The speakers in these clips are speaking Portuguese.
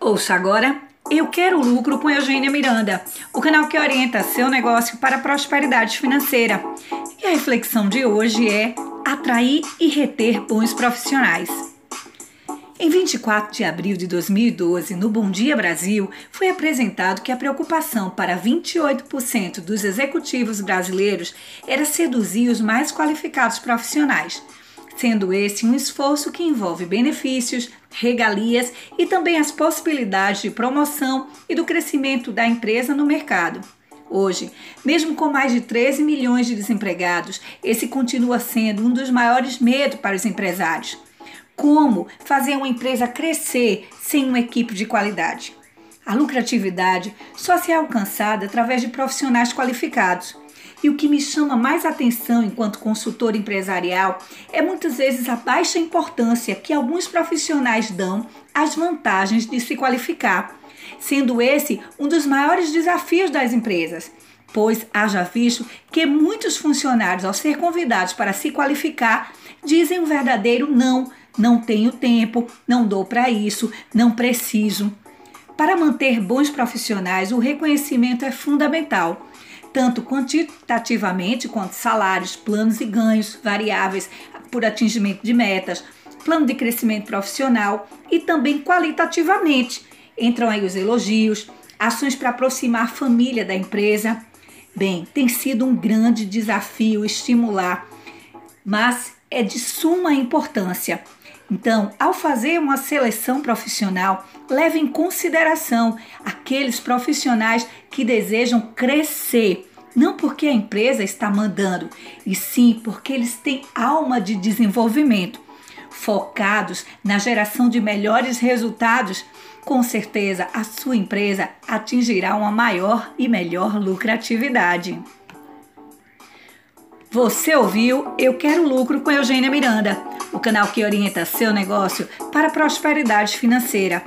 Ouça agora Eu Quero Lucro com Eugênia Miranda, o canal que orienta seu negócio para a prosperidade financeira. E a reflexão de hoje é atrair e reter bons profissionais. Em 24 de abril de 2012, no Bom Dia Brasil, foi apresentado que a preocupação para 28% dos executivos brasileiros era seduzir os mais qualificados profissionais sendo esse um esforço que envolve benefícios, regalias e também as possibilidades de promoção e do crescimento da empresa no mercado. Hoje, mesmo com mais de 13 milhões de desempregados, esse continua sendo um dos maiores medos para os empresários. Como fazer uma empresa crescer sem uma equipe de qualidade? A lucratividade só se é alcançada através de profissionais qualificados e o que me chama mais atenção enquanto consultor empresarial é muitas vezes a baixa importância que alguns profissionais dão às vantagens de se qualificar, sendo esse um dos maiores desafios das empresas. Pois haja visto que muitos funcionários, ao ser convidados para se qualificar, dizem um verdadeiro não, não tenho tempo, não dou para isso, não preciso. Para manter bons profissionais, o reconhecimento é fundamental tanto quantitativamente quanto salários, planos e ganhos variáveis por atingimento de metas, plano de crescimento profissional e também qualitativamente. Entram aí os elogios, ações para aproximar a família da empresa. Bem, tem sido um grande desafio estimular, mas é de suma importância. Então, ao fazer uma seleção profissional, leve em consideração aqueles profissionais que desejam crescer, não porque a empresa está mandando, e sim porque eles têm alma de desenvolvimento. Focados na geração de melhores resultados, com certeza a sua empresa atingirá uma maior e melhor lucratividade. Você ouviu Eu Quero Lucro com Eugênia Miranda, o canal que orienta seu negócio para a prosperidade financeira.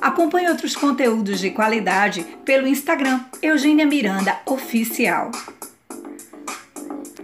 Acompanhe outros conteúdos de qualidade pelo Instagram Eugênia Miranda Oficial.